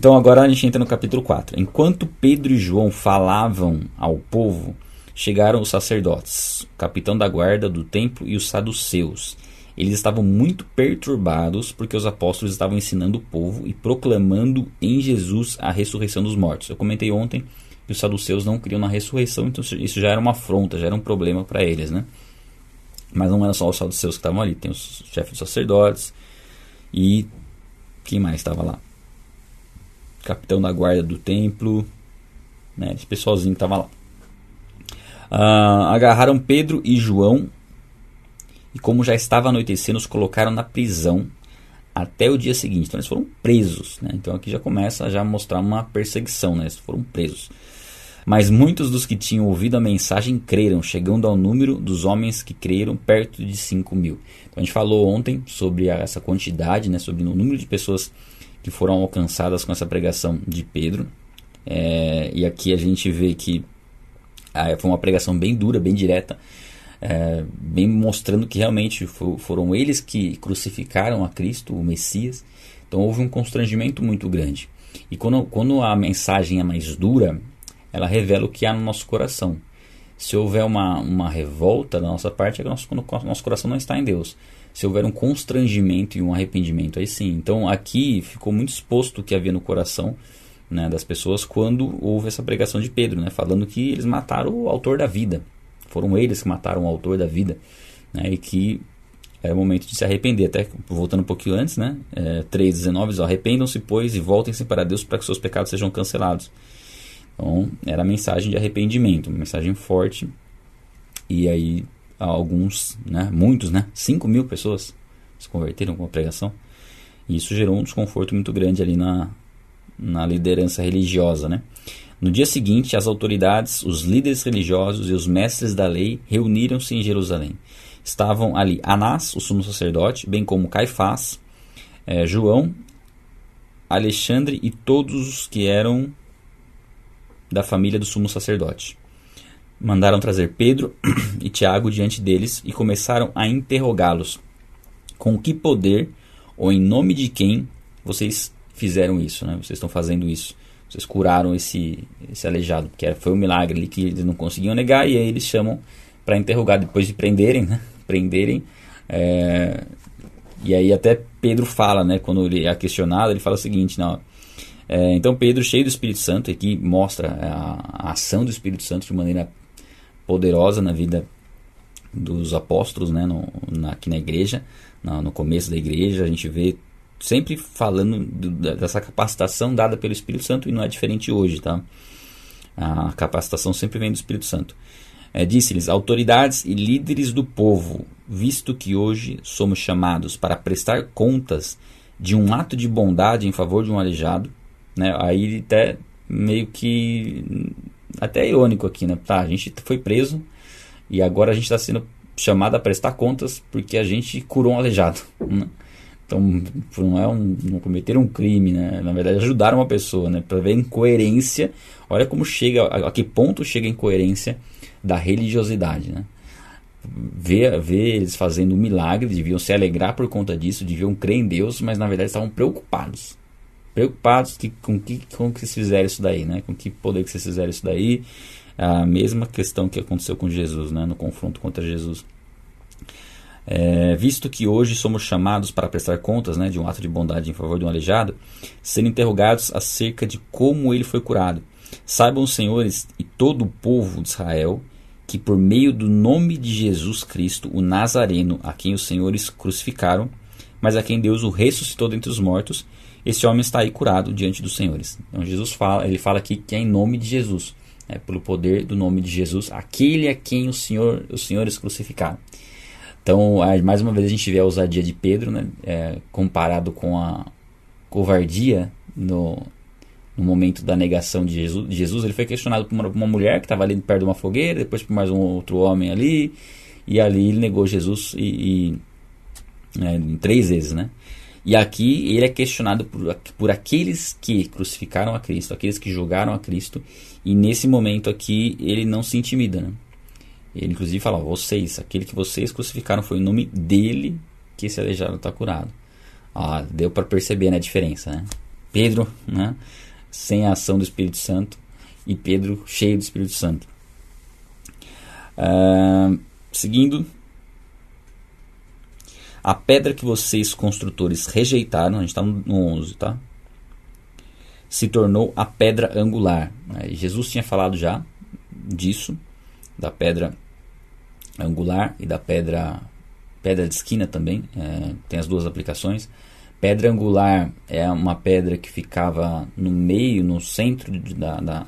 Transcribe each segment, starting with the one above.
Então agora a gente entra no capítulo 4. Enquanto Pedro e João falavam ao povo, chegaram os sacerdotes, o capitão da guarda do templo e os saduceus. Eles estavam muito perturbados porque os apóstolos estavam ensinando o povo e proclamando em Jesus a ressurreição dos mortos. Eu comentei ontem que os saduceus não criam na ressurreição, então isso já era uma afronta, já era um problema para eles, né? Mas não eram só os saduceus que estavam ali, tem os chefes dos sacerdotes e quem mais estava lá? Capitão da guarda do templo, né? Esse pessoalzinho que estava lá. Uh, agarraram Pedro e João e, como já estava anoitecendo, os colocaram na prisão até o dia seguinte. Então, eles foram presos. Né? Então, aqui já começa a já mostrar uma perseguição. Né? Eles foram presos. Mas muitos dos que tinham ouvido a mensagem creram, chegando ao número dos homens que creram perto de 5 mil. Então, a gente falou ontem sobre essa quantidade, né, sobre o número de pessoas que foram alcançadas com essa pregação de Pedro. É, e aqui a gente vê que ah, foi uma pregação bem dura, bem direta, é, bem mostrando que realmente for, foram eles que crucificaram a Cristo, o Messias. Então houve um constrangimento muito grande. E quando, quando a mensagem é mais dura, ela revela o que há no nosso coração. Se houver uma, uma revolta da nossa parte, é que nosso, nosso coração não está em Deus. Se houver um constrangimento e um arrependimento, aí sim. Então aqui ficou muito exposto o que havia no coração né, das pessoas quando houve essa pregação de Pedro, né, falando que eles mataram o autor da vida. Foram eles que mataram o autor da vida. Né, e que é o momento de se arrepender. Até voltando um pouquinho antes, né? É, 3,19 arrependam-se, pois, e voltem-se para Deus para que seus pecados sejam cancelados. Então, era a mensagem de arrependimento, uma mensagem forte. E aí, alguns, né, muitos, né, 5 mil pessoas se converteram com a pregação. E isso gerou um desconforto muito grande ali na, na liderança religiosa, né? No dia seguinte, as autoridades, os líderes religiosos e os mestres da lei reuniram-se em Jerusalém. Estavam ali Anás, o sumo sacerdote, bem como Caifás, eh, João, Alexandre e todos os que eram da família do sumo sacerdote. Mandaram trazer Pedro e Tiago diante deles e começaram a interrogá-los. Com que poder ou em nome de quem vocês fizeram isso, né? Vocês estão fazendo isso. Vocês curaram esse, esse aleijado, porque foi um milagre ali que eles não conseguiam negar e aí eles chamam para interrogar depois de prenderem, né? Prenderem. É, e aí até Pedro fala, né? Quando ele é questionado, ele fala o seguinte, não, é, então Pedro, cheio do Espírito Santo, aqui mostra a, a, ação do Espírito Santo de maneira poderosa na vida dos apóstolos, né, no, na, aqui na igreja, no, no começo da igreja, a gente vê sempre falando do, dessa capacitação dada pelo Espírito Santo e não é diferente hoje, tá? A capacitação sempre vem do Espírito Santo. É, Disse-lhes, autoridades e líderes do povo, visto que hoje somos chamados para prestar contas de um ato de bondade em favor de um aleijado, né? Aí até meio que até irônico aqui, né? Tá, a gente foi preso e agora a gente está sendo chamado a prestar contas porque a gente curou um aleijado. Né? Então não é um, não cometeram um crime, né? Na verdade ajudaram uma pessoa, né? Para ver a incoerência. Olha como chega, a, a, que ponto chega a incoerência da religiosidade, né? Ver, ver eles fazendo um milagre, deviam se alegrar por conta disso, deviam crer em Deus, mas na verdade estavam preocupados preocupados que, com que com que vocês fizeram isso daí, né? Com que poder que vocês fizeram isso daí. A mesma questão que aconteceu com Jesus, né? No confronto contra Jesus. É, visto que hoje somos chamados para prestar contas né, de um ato de bondade em favor de um aleijado, sendo interrogados acerca de como ele foi curado. Saibam senhores e todo o povo de Israel que por meio do nome de Jesus Cristo, o Nazareno, a quem os senhores crucificaram, mas a quem Deus o ressuscitou dentre os mortos, esse homem está aí curado diante dos senhores. Então Jesus fala, ele fala aqui que é em nome de Jesus, né, pelo poder do nome de Jesus, aquele a quem o Senhor, os senhores crucificaram. Então, mais uma vez a gente vê a ousadia de Pedro, né, é, comparado com a covardia no, no momento da negação de Jesus. de Jesus. Ele foi questionado por uma, uma mulher que estava ali perto de uma fogueira, depois por mais um outro homem ali, e ali ele negou Jesus e, e é, três vezes, né? E aqui ele é questionado por, por aqueles que crucificaram a Cristo, aqueles que julgaram a Cristo, e nesse momento aqui ele não se intimida. Né? Ele inclusive fala: vocês, aquele que vocês crucificaram foi o nome dele que esse aleijado está curado. Ah, deu para perceber né, a diferença, né? Pedro, né? Sem a ação do Espírito Santo e Pedro cheio do Espírito Santo. Uh, seguindo, a pedra que vocês construtores rejeitaram, a gente está no 11, tá? Se tornou a pedra angular. Jesus tinha falado já disso, da pedra angular e da pedra pedra de esquina também, é, tem as duas aplicações. Pedra angular é uma pedra que ficava no meio, no centro de, da, da,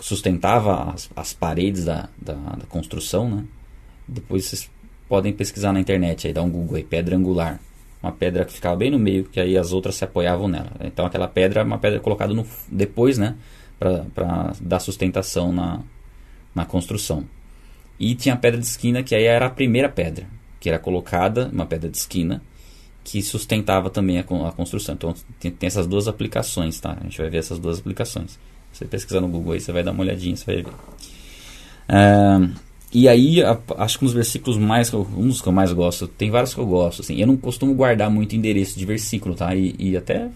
sustentava as, as paredes da, da, da, construção, né? Depois vocês podem pesquisar na internet, aí dá um Google aí, pedra angular. Uma pedra que ficava bem no meio, que aí as outras se apoiavam nela. Então aquela pedra é uma pedra colocada no, depois, né? Para dar sustentação na, na construção. E tinha a pedra de esquina, que aí era a primeira pedra, que era colocada, uma pedra de esquina, que sustentava também a, a construção. Então tem, tem, essas duas aplicações, tá? A gente vai ver essas duas aplicações. Você pesquisar no Google aí, você vai dar uma olhadinha, você vai ver. É, e aí, a, acho que um dos versículos mais, um dos que eu mais gosto, tem vários que eu gosto, assim, eu não costumo guardar muito endereço de versículo, tá? E, e até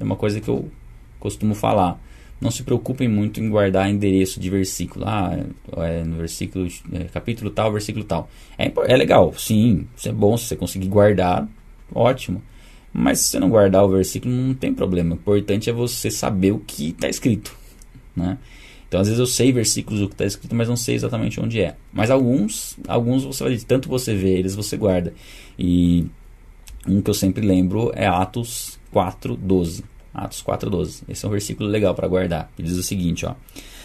é uma coisa que eu costumo falar não se preocupem muito em guardar endereço de versículo. Ah, é no versículo, é, capítulo tal, versículo tal. É, é legal, sim, isso é bom se você conseguir guardar, ótimo. Mas se você não guardar o versículo, não tem problema. O importante é você saber o que está escrito. Né? Então, às vezes eu sei versículos do que está escrito, mas não sei exatamente onde é. Mas alguns, alguns você vai tanto você vê eles, você guarda. E um que eu sempre lembro é Atos 4, 12. Atos 4:12. Esse é um versículo legal para guardar. Ele diz o seguinte, ó: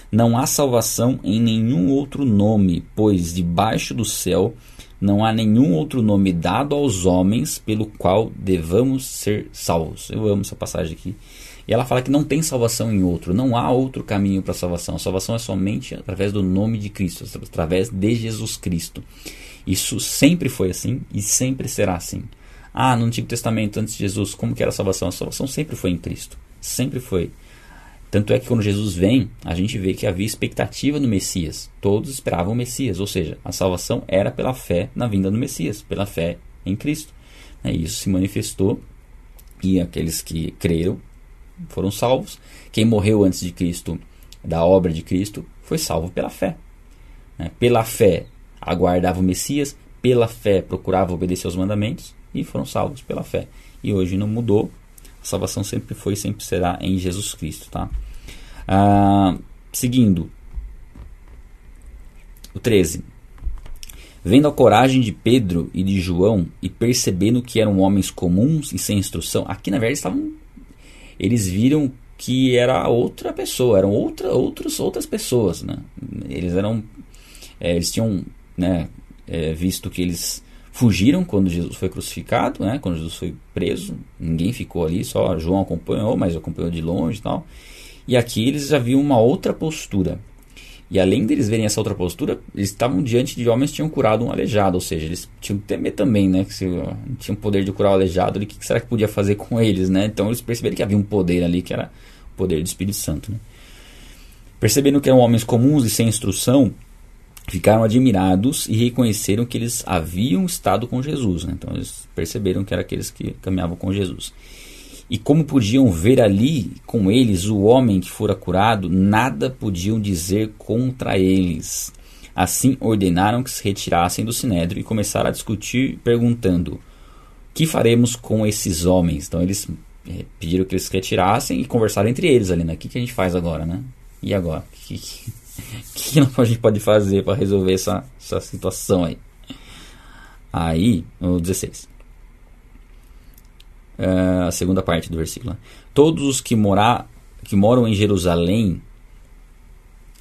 Não há salvação em nenhum outro nome, pois debaixo do céu não há nenhum outro nome dado aos homens pelo qual devamos ser salvos. Eu amo essa passagem aqui. E ela fala que não tem salvação em outro, não há outro caminho para a salvação. A salvação é somente através do nome de Cristo, através de Jesus Cristo. Isso sempre foi assim e sempre será assim. Ah, no Antigo Testamento, antes de Jesus, como que era a salvação? A salvação sempre foi em Cristo. Sempre foi. Tanto é que quando Jesus vem, a gente vê que havia expectativa no Messias. Todos esperavam o Messias, ou seja, a salvação era pela fé na vinda do Messias, pela fé em Cristo. E isso se manifestou e aqueles que creram foram salvos. Quem morreu antes de Cristo, da obra de Cristo, foi salvo pela fé. Né? Pela fé aguardava o Messias, pela fé procurava obedecer aos mandamentos e foram salvos pela fé. E hoje não mudou. A salvação sempre foi e sempre será em Jesus Cristo, tá? Ah, seguindo. O 13. Vendo a coragem de Pedro e de João e percebendo que eram homens comuns e sem instrução, aqui na verdade estavam eles viram que era outra pessoa, eram outra, outros, outras pessoas, né? Eles eram, é, eles tinham, né, é, visto que eles fugiram quando Jesus foi crucificado, né? Quando Jesus foi preso, ninguém ficou ali, só João acompanhou, mas acompanhou de longe tal. E aqui eles já viam uma outra postura. E além deles verem essa outra postura, eles estavam diante de homens que tinham curado um aleijado, ou seja, eles tinham que temer também, né? Que se tinham poder de curar o aleijado, o que será que podia fazer com eles, né? Então eles perceberam que havia um poder ali, que era o poder do Espírito Santo, né? Percebendo que eram homens comuns e sem instrução, ficaram admirados e reconheceram que eles haviam estado com Jesus. Né? Então eles perceberam que eram aqueles que caminhavam com Jesus. E como podiam ver ali com eles o homem que fora curado, nada podiam dizer contra eles. Assim ordenaram que se retirassem do sinédrio e começaram a discutir, perguntando: Que faremos com esses homens? Então eles é, pediram que eles se retirassem e conversaram entre eles ali, né? O que, que a gente faz agora, né? E agora? Que, que, o que a gente pode fazer para resolver essa, essa situação aí? Aí, o 16. Uh, a segunda parte do versículo. Todos os que, morar, que moram em Jerusalém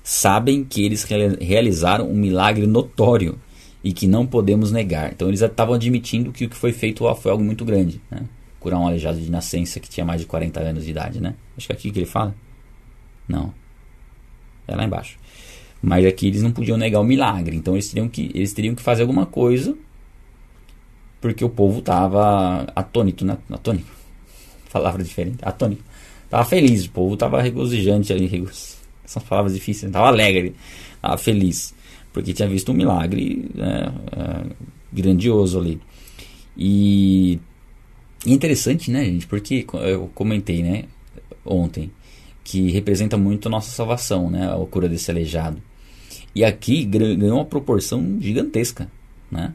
sabem que eles realizaram um milagre notório e que não podemos negar. Então eles estavam admitindo que o que foi feito foi algo muito grande. Né? Curar um aleijado de nascença que tinha mais de 40 anos de idade. Né? Acho que é aqui que ele fala. Não. É lá embaixo. Mas aqui eles não podiam negar o milagre. Então eles teriam que, eles teriam que fazer alguma coisa. Porque o povo estava atônito, né? Atônico. Palavra diferente. Atônico. Estava feliz. O povo estava regozijante ali. São palavras difíceis. Estava alegre. Estava feliz. Porque tinha visto um milagre né, é, grandioso ali. E interessante, né, gente? Porque eu comentei, né? ontem, que representa muito a nossa salvação, né? A cura desse aleijado. E aqui ganhou uma proporção gigantesca, né?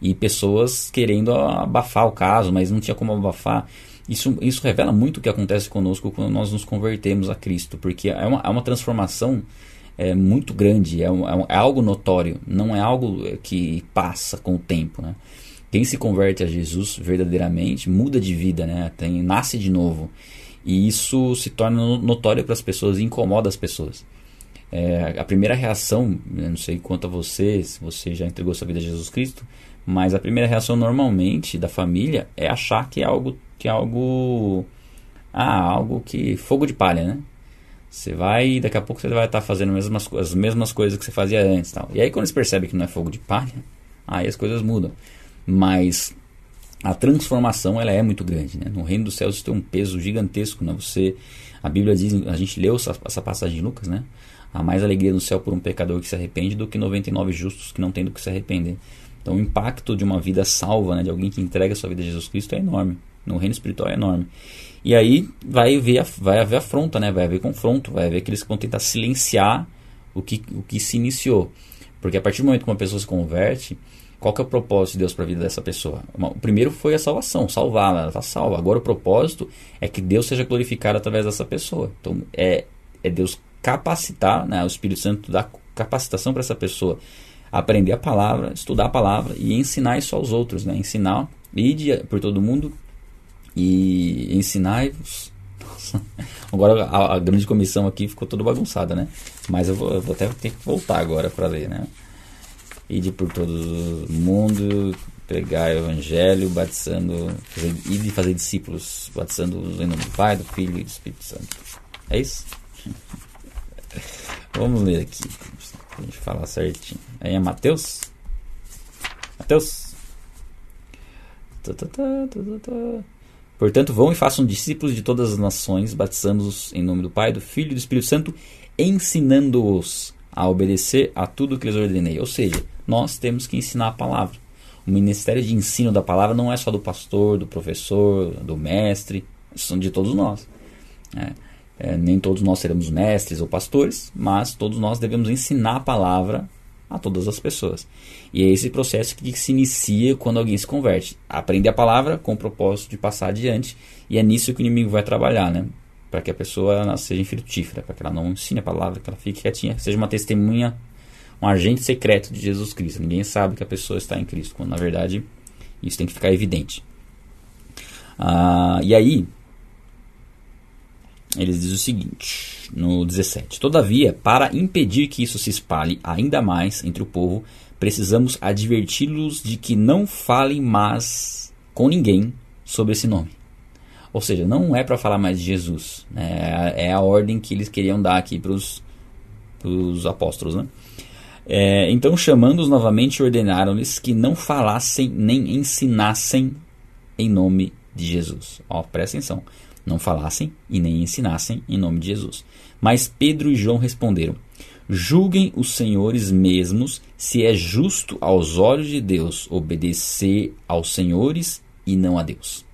E pessoas querendo abafar o caso, mas não tinha como abafar. Isso, isso revela muito o que acontece conosco quando nós nos convertemos a Cristo, porque é uma, é uma transformação é, muito grande, é, um, é, é algo notório, não é algo que passa com o tempo, né? Quem se converte a Jesus verdadeiramente muda de vida, né? Tem, nasce de novo. E isso se torna notório para as pessoas e incomoda as pessoas. É, a primeira reação, não sei quanto a você, se você já entregou sua vida a Jesus Cristo, mas a primeira reação normalmente da família é achar que é algo que é algo ah, algo que fogo de palha, né? Você vai, daqui a pouco você vai estar fazendo as mesmas, as mesmas coisas que você fazia antes, tal. E aí quando você percebe que não é fogo de palha, aí as coisas mudam. Mas a transformação ela é muito grande, né? No reino dos céus isso tem um peso gigantesco, né? Você, a Bíblia diz, a gente leu essa, essa passagem de Lucas, né? Há mais alegria no céu por um pecador que se arrepende do que 99 justos que não têm do que se arrepender. Então o impacto de uma vida salva, né, de alguém que entrega sua vida a Jesus Cristo é enorme. No reino espiritual é enorme. E aí vai, haver, vai haver afronta, né? vai haver confronto, vai haver aqueles que vão tentar silenciar o que, o que se iniciou. Porque a partir do momento que uma pessoa se converte, qual que é o propósito de Deus para a vida dessa pessoa? O primeiro foi a salvação, salvá-la, ela está salva. Agora o propósito é que Deus seja glorificado através dessa pessoa. Então é, é Deus capacitar, né, o Espírito Santo dá capacitação para essa pessoa aprender a palavra, estudar a palavra e ensinar isso aos outros, né? Ensinar, ide por todo mundo e ensinar-vos. Agora a, a, grande comissão aqui ficou toda bagunçada, né? Mas eu vou, eu vou até ter que voltar agora para ler, né? Ide por todo mundo, pregar o evangelho, batizando, ide fazer discípulos, batizando em nome do Pai, do Filho e do Espírito Santo. É isso? Vamos ler aqui, pra gente falar certinho. Aí é Mateus? Mateus? Tá, tá, tá, Portanto, vão e façam discípulos de todas as nações, batizando-os em nome do Pai, do Filho e do Espírito Santo, ensinando-os a obedecer a tudo que lhes ordenei. Ou seja, nós temos que ensinar a palavra. O ministério de ensino da palavra não é só do pastor, do professor, do mestre, são de todos nós. É, é, nem todos nós seremos mestres ou pastores, mas todos nós devemos ensinar a palavra a todas as pessoas. E é esse processo que se inicia quando alguém se converte. Aprender a palavra com o propósito de passar adiante, e é nisso que o inimigo vai trabalhar, né? Para que a pessoa seja infrutífera, para que ela não ensine a palavra, que ela fique quietinha, seja uma testemunha, um agente secreto de Jesus Cristo. Ninguém sabe que a pessoa está em Cristo, quando na verdade isso tem que ficar evidente. Ah, e aí, eles dizem o seguinte, no 17: Todavia, para impedir que isso se espalhe ainda mais entre o povo, precisamos adverti-los de que não falem mais com ninguém sobre esse nome. Ou seja, não é para falar mais de Jesus. Né? É a ordem que eles queriam dar aqui para os apóstolos. Né? É, então, chamando-os novamente, ordenaram-lhes que não falassem nem ensinassem em nome de Jesus. Ó, presta atenção não falassem e nem ensinassem em nome de Jesus. Mas Pedro e João responderam: Julguem os senhores mesmos se é justo aos olhos de Deus obedecer aos senhores e não a Deus.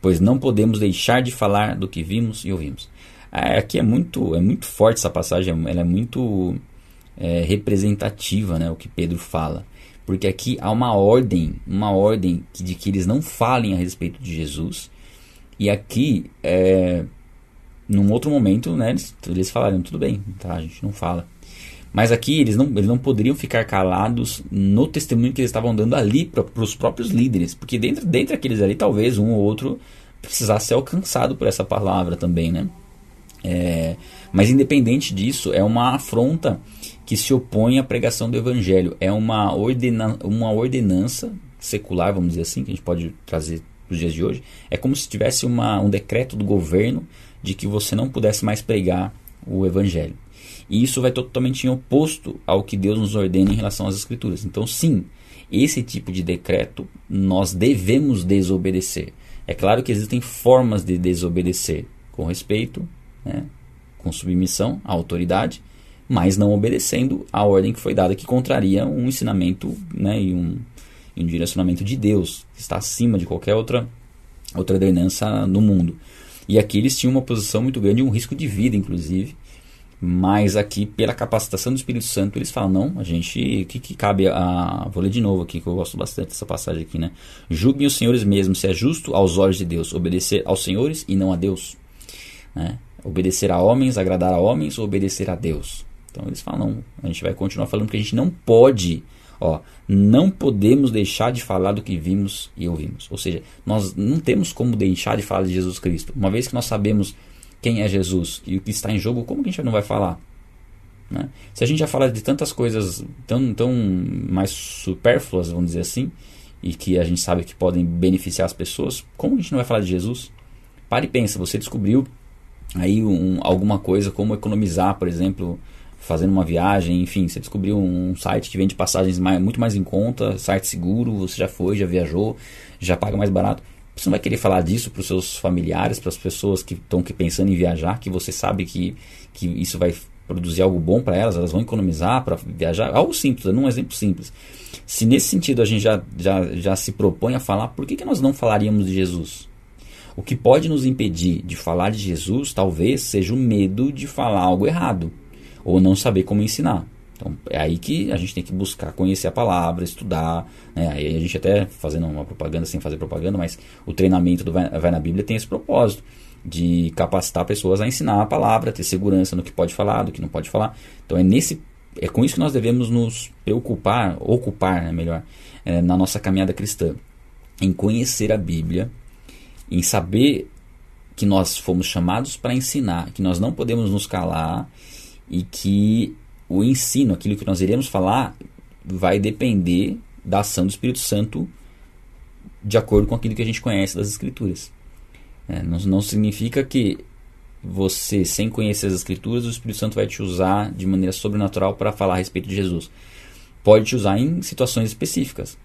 Pois não podemos deixar de falar do que vimos e ouvimos. É, aqui é muito, é muito forte essa passagem, ela é muito é, representativa, né, o que Pedro fala porque aqui há uma ordem, uma ordem de que eles não falem a respeito de Jesus e aqui, é, num outro momento, né, eles, eles falaram, tudo bem, tá, a gente não fala. Mas aqui eles não, eles não poderiam ficar calados no testemunho que eles estavam dando ali para os próprios líderes. Porque dentro, dentro daqueles ali, talvez um ou outro precisasse ser alcançado por essa palavra também, né? É, mas independente disso, é uma afronta que se opõe à pregação do evangelho. É uma, ordena, uma ordenança secular, vamos dizer assim, que a gente pode trazer nos dias de hoje, é como se tivesse uma, um decreto do governo de que você não pudesse mais pregar o evangelho. E isso vai totalmente em oposto ao que Deus nos ordena em relação às escrituras. Então, sim, esse tipo de decreto nós devemos desobedecer. É claro que existem formas de desobedecer com respeito, né, com submissão à autoridade, mas não obedecendo a ordem que foi dada, que contraria um ensinamento né, e um, e direcionamento de Deus, que está acima de qualquer outra, outra ordenança no mundo. E aqui eles tinham uma posição muito grande, um risco de vida, inclusive. Mas aqui, pela capacitação do Espírito Santo, eles falam: não, a gente. O que, que cabe a. Vou ler de novo aqui, que eu gosto bastante dessa passagem aqui, né? Julguem os senhores mesmos, se é justo aos olhos de Deus, obedecer aos senhores e não a Deus. Né? Obedecer a homens, agradar a homens ou obedecer a Deus. Então eles falam: não, a gente vai continuar falando que a gente não pode. Ó, não podemos deixar de falar do que vimos e ouvimos. Ou seja, nós não temos como deixar de falar de Jesus Cristo. Uma vez que nós sabemos quem é Jesus e o que está em jogo, como que a gente não vai falar? Né? Se a gente já fala de tantas coisas tão, tão mais supérfluas, vamos dizer assim, e que a gente sabe que podem beneficiar as pessoas, como a gente não vai falar de Jesus? Pare e pensa, você descobriu aí um, alguma coisa, como economizar, por exemplo, fazendo uma viagem, enfim, você descobriu um site que vende passagens mais, muito mais em conta, site seguro, você já foi, já viajou, já paga mais barato. Você não vai querer falar disso para os seus familiares, para as pessoas que estão pensando em viajar, que você sabe que, que isso vai produzir algo bom para elas, elas vão economizar para viajar. Algo simples, um exemplo simples. Se nesse sentido a gente já, já, já se propõe a falar, por que, que nós não falaríamos de Jesus? O que pode nos impedir de falar de Jesus talvez seja o medo de falar algo errado ou não saber como ensinar. Então é aí que a gente tem que buscar conhecer a palavra, estudar. Né? Aí a gente até fazendo uma propaganda sem fazer propaganda, mas o treinamento do Vai, Vai na Bíblia tem esse propósito de capacitar pessoas a ensinar a palavra, ter segurança no que pode falar, do que não pode falar. Então é nesse é com isso que nós devemos nos preocupar, ocupar, né, melhor, é, na nossa caminhada cristã, em conhecer a Bíblia, em saber que nós fomos chamados para ensinar, que nós não podemos nos calar e que o ensino, aquilo que nós iremos falar, vai depender da ação do Espírito Santo de acordo com aquilo que a gente conhece das Escrituras. É, não, não significa que você, sem conhecer as Escrituras, o Espírito Santo vai te usar de maneira sobrenatural para falar a respeito de Jesus. Pode te usar em situações específicas,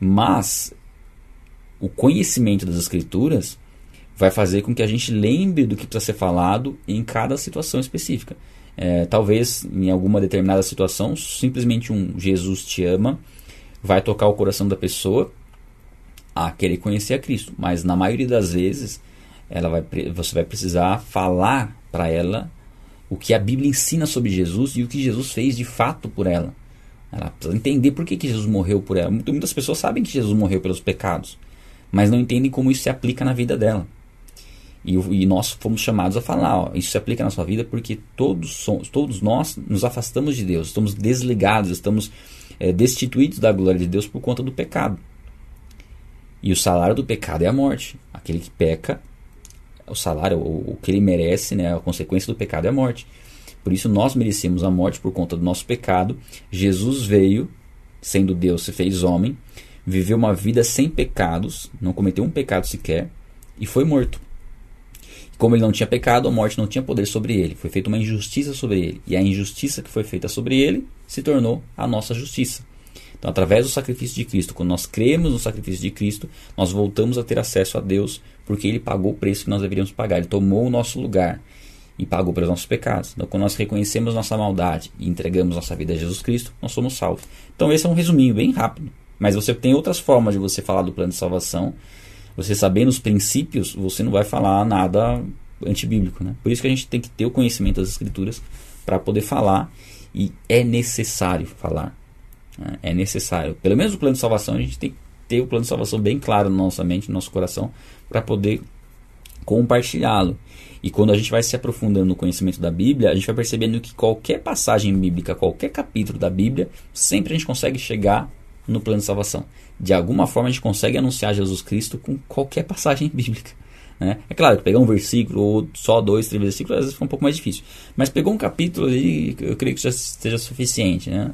mas o conhecimento das Escrituras vai fazer com que a gente lembre do que precisa ser falado em cada situação específica. É, talvez em alguma determinada situação, simplesmente um Jesus te ama vai tocar o coração da pessoa a querer conhecer a Cristo, mas na maioria das vezes ela vai, você vai precisar falar para ela o que a Bíblia ensina sobre Jesus e o que Jesus fez de fato por ela. Ela precisa entender por que, que Jesus morreu por ela. Muitas pessoas sabem que Jesus morreu pelos pecados, mas não entendem como isso se aplica na vida dela. E, e, nós fomos chamados a falar, ó, isso se aplica na sua vida porque todos, somos, todos nós nos afastamos de Deus, estamos desligados, estamos é, destituídos da glória de Deus por conta do pecado. E o salário do pecado é a morte. Aquele que peca, o salário, o, o que ele merece, né, a consequência do pecado é a morte. Por isso nós merecemos a morte por conta do nosso pecado. Jesus veio, sendo Deus, se fez homem, viveu uma vida sem pecados, não cometeu um pecado sequer e foi morto. Como ele não tinha pecado, a morte não tinha poder sobre ele. Foi feita uma injustiça sobre ele. E a injustiça que foi feita sobre ele se tornou a nossa justiça. Então, através do sacrifício de Cristo, quando nós cremos no sacrifício de Cristo, nós voltamos a ter acesso a Deus, porque Ele pagou o preço que nós deveríamos pagar. Ele tomou o nosso lugar e pagou pelos nossos pecados. Então, quando nós reconhecemos nossa maldade e entregamos nossa vida a Jesus Cristo, nós somos salvos. Então, esse é um resuminho bem rápido. Mas você tem outras formas de você falar do plano de salvação você sabendo os princípios, você não vai falar nada antibíblico. Né? Por isso que a gente tem que ter o conhecimento das escrituras para poder falar e é necessário falar. Né? É necessário. Pelo menos o plano de salvação, a gente tem que ter o plano de salvação bem claro na nossa mente, no nosso coração, para poder compartilhá-lo. E quando a gente vai se aprofundando no conhecimento da Bíblia, a gente vai percebendo que qualquer passagem bíblica, qualquer capítulo da Bíblia, sempre a gente consegue chegar no plano de salvação. De alguma forma a gente consegue anunciar Jesus Cristo com qualquer passagem bíblica. Né? É claro que pegar um versículo ou só dois, três versículos às vezes foi um pouco mais difícil. Mas pegou um capítulo ali, eu creio que já seja suficiente. Né?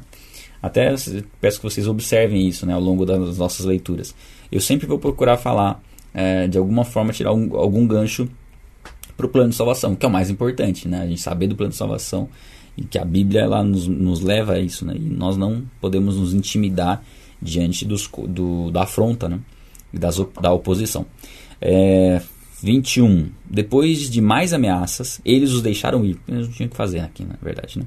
Até peço que vocês observem isso né, ao longo das nossas leituras. Eu sempre vou procurar falar, é, de alguma forma, tirar um, algum gancho para o plano de salvação, que é o mais importante. Né? A gente saber do plano de salvação e que a Bíblia ela nos, nos leva a isso. Né? E nós não podemos nos intimidar diante dos, do, da afronta né? e das, da oposição. É, 21. Depois de mais ameaças, eles os deixaram ir. Eles não tinham o que fazer aqui, na verdade. Né?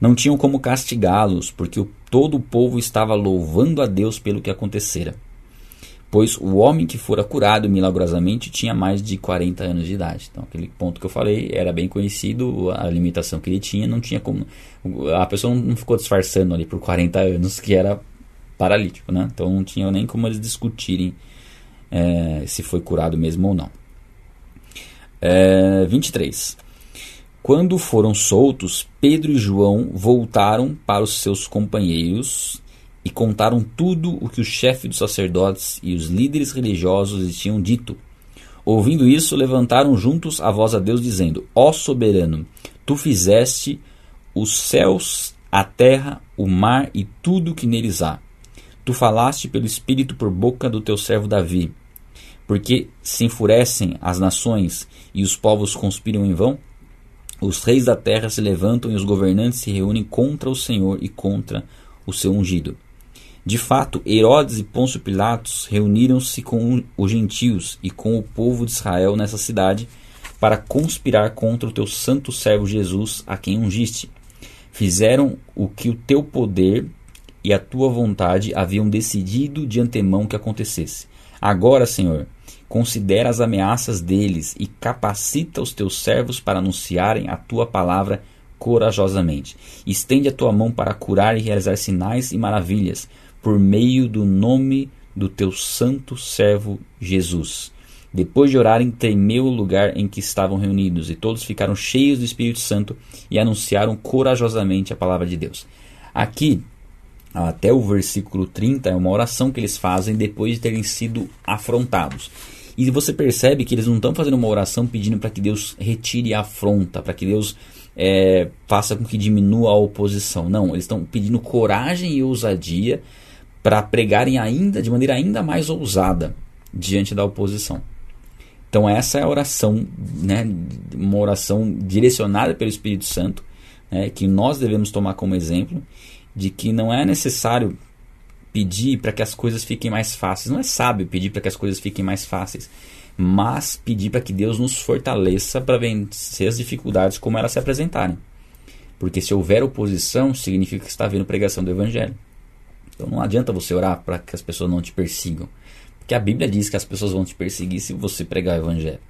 Não tinham como castigá-los, porque o, todo o povo estava louvando a Deus pelo que acontecera. pois o homem que fora curado milagrosamente tinha mais de 40 anos de idade. Então, aquele ponto que eu falei era bem conhecido, a limitação que ele tinha, não tinha como. A pessoa não ficou disfarçando ali por 40 anos que era paralítico, né? Então, não tinha nem como eles discutirem é, se foi curado mesmo ou não. É, 23. Quando foram soltos, Pedro e João voltaram para os seus companheiros e contaram tudo o que o chefe dos sacerdotes e os líderes religiosos lhes tinham dito. Ouvindo isso, levantaram juntos a voz a Deus, dizendo: Ó soberano, tu fizeste os céus, a terra, o mar e tudo o que neles há. Tu falaste pelo Espírito por boca do teu servo Davi. Porque se enfurecem as nações e os povos conspiram em vão? Os reis da terra se levantam e os governantes se reúnem contra o Senhor e contra o seu ungido. De fato, Herodes e Pôncio Pilatos reuniram-se com os gentios e com o povo de Israel nessa cidade para conspirar contra o teu santo servo Jesus, a quem ungiste. Fizeram o que o teu poder e a tua vontade haviam decidido de antemão que acontecesse. Agora, Senhor, considera as ameaças deles e capacita os teus servos para anunciarem a tua palavra corajosamente. Estende a tua mão para curar e realizar sinais e maravilhas por meio do nome do teu santo servo Jesus. Depois de orarem, temeu o lugar em que estavam reunidos, e todos ficaram cheios do Espírito Santo e anunciaram corajosamente a palavra de Deus. Aqui, até o versículo 30, é uma oração que eles fazem depois de terem sido afrontados. E você percebe que eles não estão fazendo uma oração pedindo para que Deus retire a afronta, para que Deus é, faça com que diminua a oposição. Não, eles estão pedindo coragem e ousadia para pregarem ainda de maneira ainda mais ousada diante da oposição. Então essa é a oração, né, uma oração direcionada pelo Espírito Santo, né, que nós devemos tomar como exemplo de que não é necessário pedir para que as coisas fiquem mais fáceis. Não é sábio pedir para que as coisas fiquem mais fáceis, mas pedir para que Deus nos fortaleça para vencer as dificuldades como elas se apresentarem. Porque se houver oposição, significa que está havendo pregação do Evangelho. Então não adianta você orar para que as pessoas não te persigam. Porque a Bíblia diz que as pessoas vão te perseguir se você pregar o Evangelho.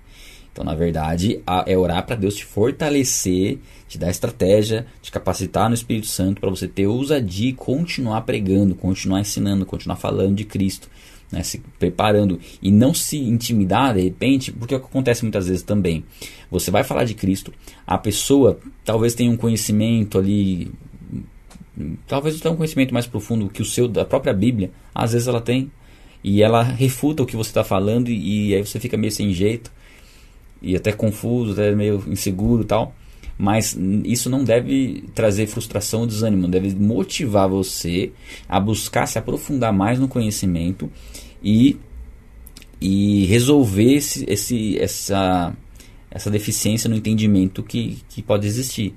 Então, na verdade, é orar para Deus te fortalecer, te dar estratégia, te capacitar no Espírito Santo para você ter ousadia e continuar pregando, continuar ensinando, continuar falando de Cristo, né, se preparando e não se intimidar de repente, porque é o que acontece muitas vezes também. Você vai falar de Cristo, a pessoa talvez tenha um conhecimento ali talvez tenha um conhecimento mais profundo que o seu da própria Bíblia, às vezes ela tem e ela refuta o que você está falando e, e, aí você fica meio sem jeito e até confuso, até meio inseguro tal. Mas isso não deve trazer frustração ou desânimo, deve motivar você a buscar se aprofundar mais no conhecimento e, e resolver esse, esse, essa, essa deficiência no entendimento que, que pode existir.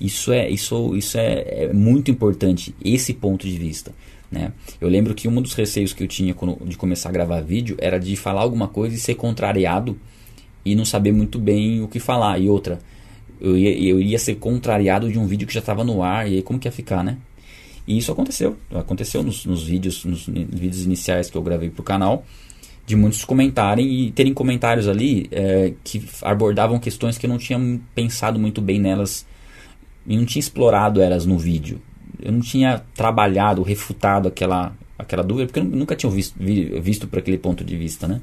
Isso é, isso, isso é, é muito importante, esse ponto de vista. Né? Eu lembro que um dos receios que eu tinha de começar a gravar vídeo era de falar alguma coisa e ser contrariado e não saber muito bem o que falar. E outra, eu ia, eu ia ser contrariado de um vídeo que já estava no ar, e aí como que ia ficar, né? E isso aconteceu. Aconteceu nos, nos vídeos, nos vídeos iniciais que eu gravei para o canal, de muitos comentarem e terem comentários ali é, que abordavam questões que eu não tinha pensado muito bem nelas e não tinha explorado elas no vídeo. Eu não tinha trabalhado, refutado aquela, aquela dúvida, porque eu nunca tinha visto, visto por aquele ponto de vista, né?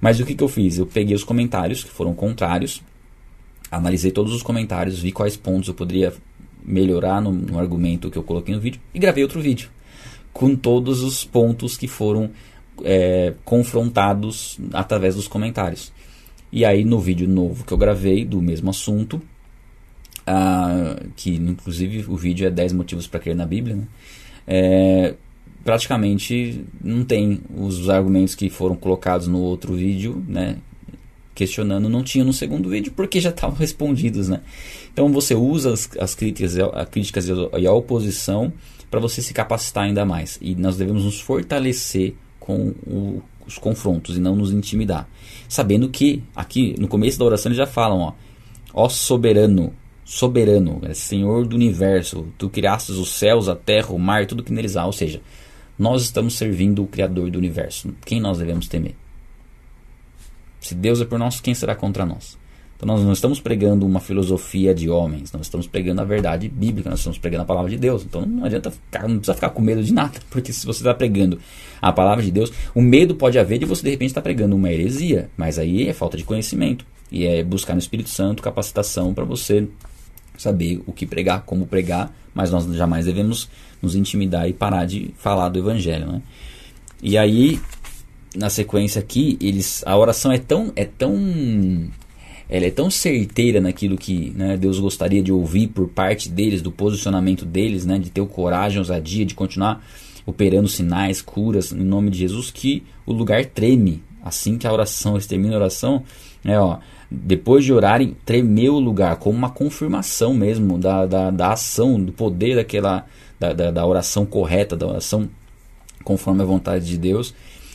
Mas o que, que eu fiz? Eu peguei os comentários que foram contrários, analisei todos os comentários, vi quais pontos eu poderia melhorar no, no argumento que eu coloquei no vídeo e gravei outro vídeo com todos os pontos que foram é, confrontados através dos comentários. E aí no vídeo novo que eu gravei do mesmo assunto, uh, que inclusive o vídeo é 10 motivos para crer na Bíblia, né? é, praticamente não tem os argumentos que foram colocados no outro vídeo, né? questionando, não tinha no segundo vídeo porque já estavam respondidos. Né? Então você usa as, as críticas, as críticas e a oposição para você se capacitar ainda mais. E nós devemos nos fortalecer com o, os confrontos e não nos intimidar. Sabendo que, aqui no começo da oração eles já falam, ó, ó soberano, soberano, é Senhor do universo, tu criastes os céus, a terra, o mar, tudo que neles há. Ou seja, nós estamos servindo o Criador do universo. Quem nós devemos temer? Se Deus é por nós, quem será contra nós? Então nós não estamos pregando uma filosofia de homens, nós estamos pregando a verdade bíblica, nós estamos pregando a palavra de Deus. Então não adianta ficar, não precisa ficar com medo de nada, porque se você está pregando a palavra de Deus, o medo pode haver de você de repente estar tá pregando uma heresia, mas aí é falta de conhecimento e é buscar no Espírito Santo capacitação para você saber o que pregar, como pregar, mas nós jamais devemos nos intimidar e parar de falar do Evangelho, né? E aí na sequência aqui, eles, a oração é tão, é tão ela é tão certeira naquilo que né, Deus gostaria de ouvir por parte deles, do posicionamento deles, né, de ter o coragem, ousadia, de continuar operando sinais, curas em nome de Jesus, que o lugar treme. Assim que a oração, eles terminam a oração, é, ó, depois de orarem, tremeu o lugar, como uma confirmação mesmo da, da, da ação, do poder daquela, da, da, da oração correta, da oração conforme a vontade de Deus,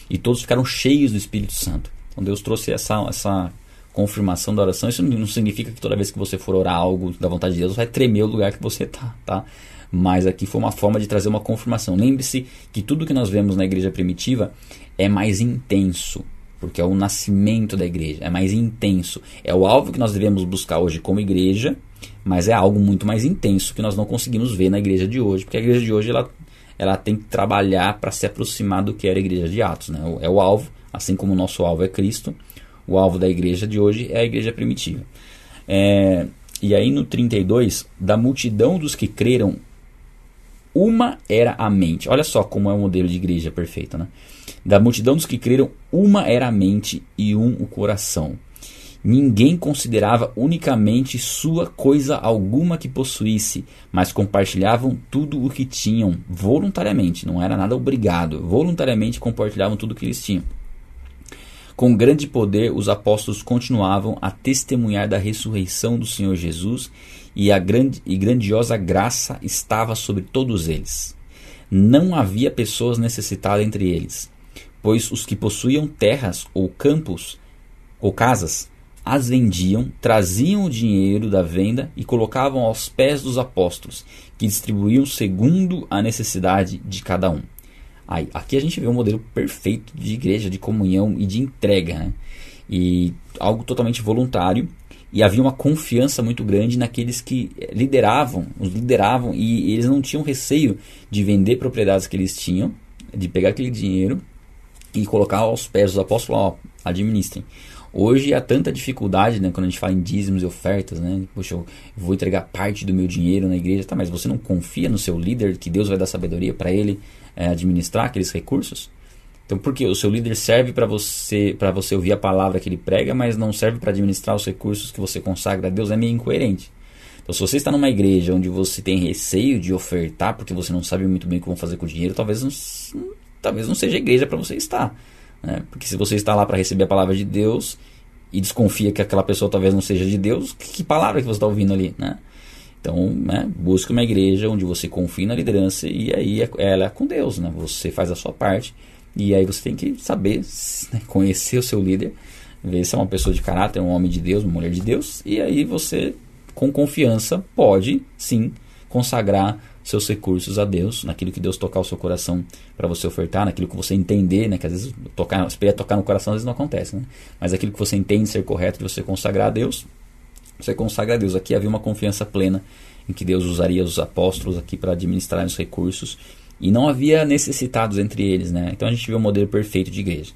e todos ficaram cheios do Espírito Santo. Então Deus trouxe essa, essa confirmação da oração, isso não significa que toda vez que você for orar algo da vontade de Deus vai tremer o lugar que você está, tá? Mas aqui foi uma forma de trazer uma confirmação. Lembre-se que tudo que nós vemos na igreja primitiva é mais intenso, porque é o nascimento da igreja, é mais intenso. É o alvo que nós devemos buscar hoje como igreja, mas é algo muito mais intenso que nós não conseguimos ver na igreja de hoje, porque a igreja de hoje ela, ela tem que trabalhar para se aproximar do que era a igreja de Atos, né? É o alvo, assim como o nosso alvo é Cristo, o alvo da igreja de hoje é a igreja primitiva. É, e aí no 32, da multidão dos que creram, uma era a mente. Olha só como é o modelo de igreja perfeito, né? Da multidão dos que creram, uma era a mente e um o coração. Ninguém considerava unicamente sua coisa alguma que possuísse, mas compartilhavam tudo o que tinham voluntariamente, não era nada obrigado, voluntariamente compartilhavam tudo o que eles tinham. Com grande poder, os apóstolos continuavam a testemunhar da ressurreição do Senhor Jesus e a grande e grandiosa graça estava sobre todos eles. Não havia pessoas necessitadas entre eles, pois os que possuíam terras ou campos ou casas as vendiam, traziam o dinheiro da venda e colocavam aos pés dos apóstolos, que distribuíam segundo a necessidade de cada um. Aí, aqui a gente vê um modelo perfeito de igreja, de comunhão e de entrega. Né? E algo totalmente voluntário. E havia uma confiança muito grande naqueles que lideravam, os lideravam, e eles não tinham receio de vender propriedades que eles tinham, de pegar aquele dinheiro e colocar aos pés dos apóstolos, ó, administrem. Hoje há tanta dificuldade, né, quando a gente fala em dízimos e ofertas, né? Poxa, eu vou entregar parte do meu dinheiro na igreja, tá, mas você não confia no seu líder que Deus vai dar sabedoria para ele é, administrar aqueles recursos? Então, porque o seu líder serve para você para você ouvir a palavra que ele prega, mas não serve para administrar os recursos que você consagra a Deus, é meio incoerente. Então, se você está numa igreja onde você tem receio de ofertar porque você não sabe muito bem o que vão fazer com o dinheiro, talvez não, talvez não seja a igreja para você estar. Né? Porque se você está lá para receber a palavra de Deus e desconfia que aquela pessoa talvez não seja de Deus, que, que palavra que você está ouvindo ali? Né? Então, né, busque uma igreja onde você confie na liderança e aí é, ela é com Deus, né? Você faz a sua parte e aí você tem que saber, né, conhecer o seu líder, ver se é uma pessoa de caráter, um homem de Deus, uma mulher de Deus, e aí você, com confiança, pode sim consagrar seus recursos a Deus, naquilo que Deus tocar o seu coração para você ofertar, naquilo que você entender, né? Que às vezes tocar, esperar tocar no coração às vezes não acontece, né? Mas aquilo que você entende ser correto de você consagrar a Deus, você consagra a Deus. Aqui havia uma confiança plena em que Deus usaria os apóstolos aqui para administrar os recursos e não havia necessitados entre eles, né? Então a gente vê o um modelo perfeito de igreja.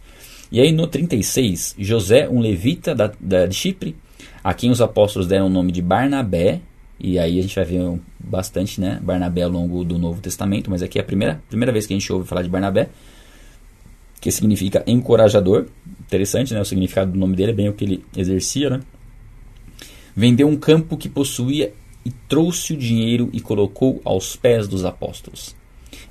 E aí no 36, José, um levita da, da, de Chipre, a quem os apóstolos deram o nome de Barnabé, e aí a gente vai ver bastante, né, Barnabé ao longo do Novo Testamento, mas aqui é a primeira, primeira vez que a gente ouve falar de Barnabé, que significa encorajador. Interessante, né? O significado do nome dele é bem o que ele exercia, né? Vendeu um campo que possuía e trouxe o dinheiro e colocou aos pés dos apóstolos.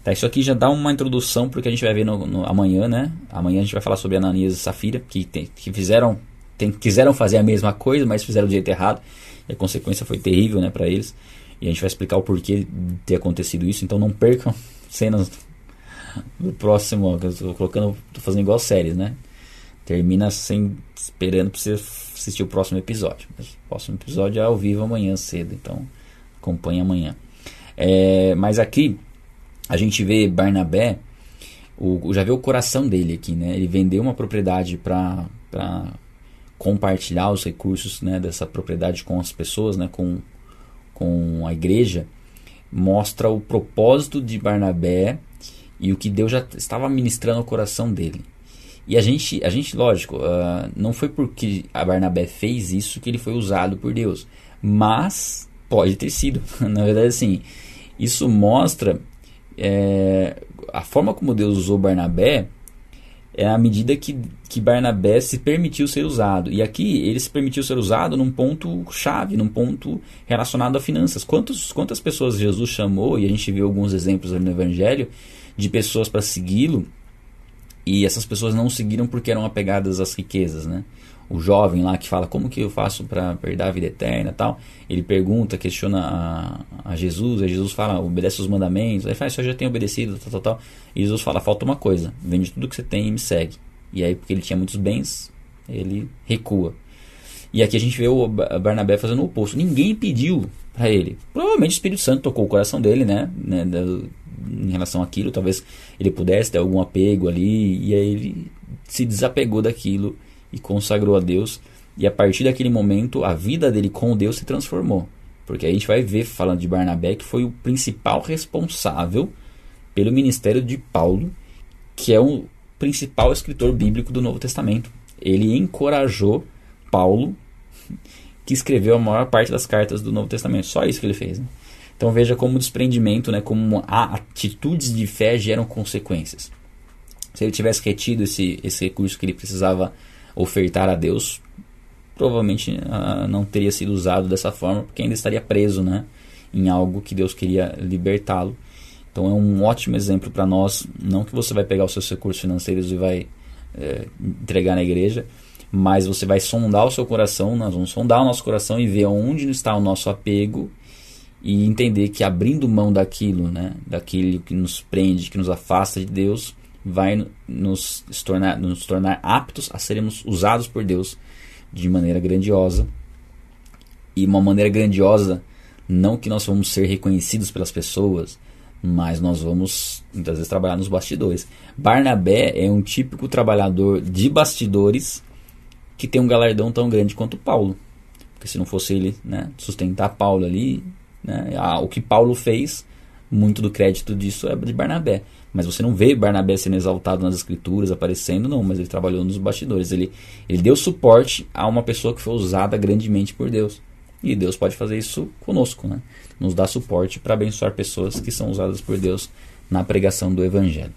Tá, isso aqui já dá uma introdução para o que a gente vai ver no, no, amanhã, né? Amanhã a gente vai falar sobre Ananias e Safira, que, tem, que fizeram, tem, quiseram fazer a mesma coisa, mas fizeram do jeito errado. E a consequência foi terrível né, para eles. E a gente vai explicar o porquê de ter acontecido isso. Então não percam cenas do próximo. Eu estou colocando, tô fazendo igual séries, né? Termina sem esperando para você assistir o próximo episódio. O próximo episódio é ao vivo amanhã cedo, então acompanhe amanhã. É, mas aqui a gente vê Barnabé o, já vê o coração dele aqui, né? Ele vendeu uma propriedade para compartilhar os recursos né, dessa propriedade com as pessoas, né, com, com a igreja, mostra o propósito de Barnabé e o que Deus já estava ministrando ao coração dele. E a gente, a gente lógico, uh, não foi porque a Barnabé fez isso que ele foi usado por Deus, mas pode ter sido. Na verdade, assim, isso mostra é, a forma como Deus usou Barnabé é a medida que, que Barnabé se permitiu ser usado. E aqui ele se permitiu ser usado num ponto chave, num ponto relacionado a finanças. Quantos, quantas pessoas Jesus chamou, e a gente viu alguns exemplos no Evangelho, de pessoas para segui-lo, e essas pessoas não o seguiram porque eram apegadas às riquezas, né? O jovem lá que fala como que eu faço para perder a vida eterna? tal. Ele pergunta questiona a, a Jesus e Jesus fala obedece os mandamentos. Aí fala eu já tenho obedecido tal, tal, tal. E Jesus fala falta uma coisa vende tudo que você tem e me segue. E aí porque ele tinha muitos bens ele recua. E aqui a gente vê o Barnabé fazendo o oposto. Ninguém pediu para ele. Provavelmente o Espírito Santo tocou o coração dele né, né em relação àquilo talvez ele pudesse ter algum apego ali e aí ele se desapegou daquilo e consagrou a Deus. E a partir daquele momento, a vida dele com Deus se transformou. Porque a gente vai ver, falando de Barnabé, que foi o principal responsável pelo ministério de Paulo, que é o principal escritor bíblico do Novo Testamento. Ele encorajou Paulo, que escreveu a maior parte das cartas do Novo Testamento. Só isso que ele fez. Né? Então veja como o desprendimento, né, como atitudes de fé geram consequências. Se ele tivesse retido esse, esse recurso que ele precisava ofertar a Deus, provavelmente uh, não teria sido usado dessa forma, porque ainda estaria preso né, em algo que Deus queria libertá-lo. Então é um ótimo exemplo para nós, não que você vai pegar os seus recursos financeiros e vai é, entregar na igreja, mas você vai sondar o seu coração, nós vamos sondar o nosso coração e ver onde está o nosso apego e entender que abrindo mão daquilo, né, daquilo que nos prende, que nos afasta de Deus, vai nos tornar, nos tornar aptos a sermos usados por Deus de maneira grandiosa. E uma maneira grandiosa, não que nós vamos ser reconhecidos pelas pessoas, mas nós vamos muitas vezes trabalhar nos bastidores. Barnabé é um típico trabalhador de bastidores que tem um galardão tão grande quanto Paulo. Porque se não fosse ele né, sustentar Paulo ali, né, o que Paulo fez, muito do crédito disso é de Barnabé. Mas você não vê Barnabé sendo exaltado nas escrituras, aparecendo, não, mas ele trabalhou nos bastidores. Ele, ele deu suporte a uma pessoa que foi usada grandemente por Deus. E Deus pode fazer isso conosco, né? Nos dá suporte para abençoar pessoas que são usadas por Deus na pregação do Evangelho.